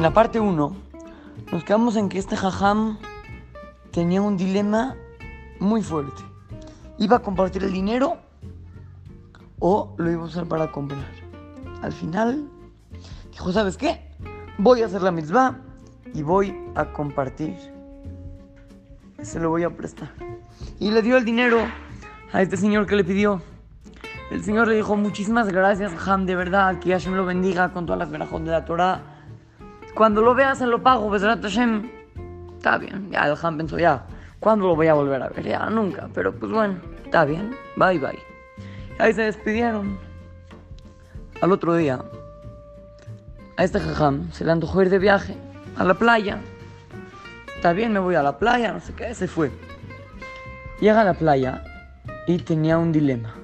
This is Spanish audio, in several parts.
En la parte 1 nos quedamos en que este jajam tenía un dilema muy fuerte. ¿Iba a compartir el dinero o lo iba a usar para comprar? Al final dijo, ¿sabes qué? Voy a hacer la mitzvah y voy a compartir. Se lo voy a prestar. Y le dio el dinero a este señor que le pidió. El señor le dijo, muchísimas gracias, Ham, de verdad, que Hashem lo bendiga con todas las verajos de la Torah. Cuando lo veas, se lo pago, Besrat Hashem. Está bien, ya el Ham pensó, ya, ¿cuándo lo voy a volver a ver? Ya, nunca, pero pues bueno, está bien, bye bye. Y ahí se despidieron. Al otro día, a este jajam se le antojó ir de viaje a la playa. Está bien, me voy a la playa, no sé qué, se fue. Llega a la playa y tenía un dilema.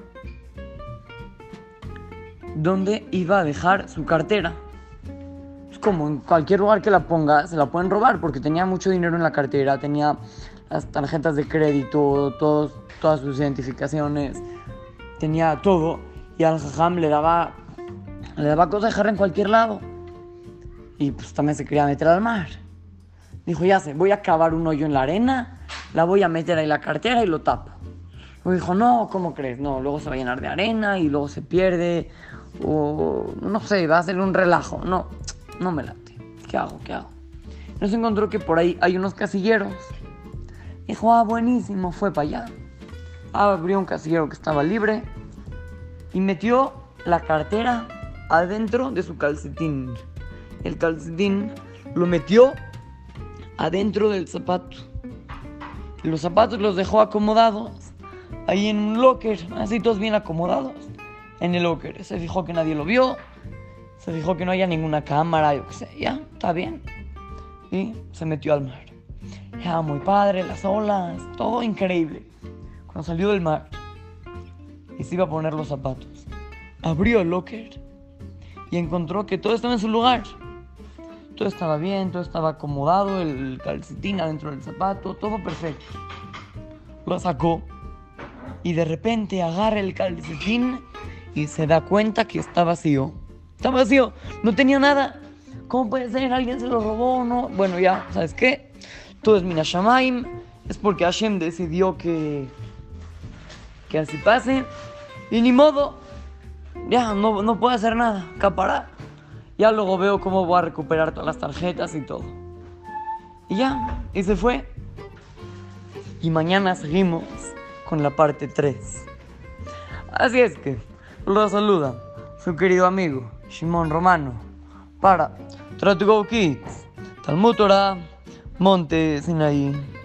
¿Dónde iba a dejar su cartera? Como en cualquier lugar que la ponga, se la pueden robar porque tenía mucho dinero en la cartera, tenía las tarjetas de crédito, todos, todas sus identificaciones, tenía todo. Y al jajam le daba, le daba cosa dejar en cualquier lado. Y pues también se quería meter al mar. Dijo, ya sé, voy a cavar un hoyo en la arena, la voy a meter ahí la cartera y lo tapo. Y dijo, no, ¿cómo crees? No, luego se va a llenar de arena y luego se pierde. O no sé, va a ser un relajo. No, no me late. ¿Qué hago? ¿Qué hago? Nos encontró que por ahí hay unos casilleros. Dijo, ah, buenísimo, fue para allá. Abrió un casillero que estaba libre y metió la cartera adentro de su calcetín. El calcetín lo metió adentro del zapato. Los zapatos los dejó acomodados ahí en un locker, así todos bien acomodados en el locker. Se fijó que nadie lo vio, se fijó que no haya ninguna cámara, yo qué sé, ya, está bien. Y se metió al mar. Ya, muy padre, las olas, todo increíble. Cuando salió del mar y se iba a poner los zapatos, abrió el locker y encontró que todo estaba en su lugar. Todo estaba bien, todo estaba acomodado, el calcetín adentro del zapato, todo perfecto. Lo sacó y de repente agarra el calcetín y se da cuenta que está vacío. Está vacío, no tenía nada. ¿Cómo puede ser? ¿Alguien se lo robó o no? Bueno, ya, ¿sabes qué? Todo es Minashamaim. Es porque Hashem decidió que, que así pase. Y ni modo, ya no, no puedo hacer nada. Capará. Ya luego veo cómo voy a recuperar todas las tarjetas y todo. Y ya, y se fue. Y mañana seguimos con la parte 3. Así es que lo saluda su querido amigo Shimon Romano para Try to Go Kids, Talmud Torah, Monte Sinaí.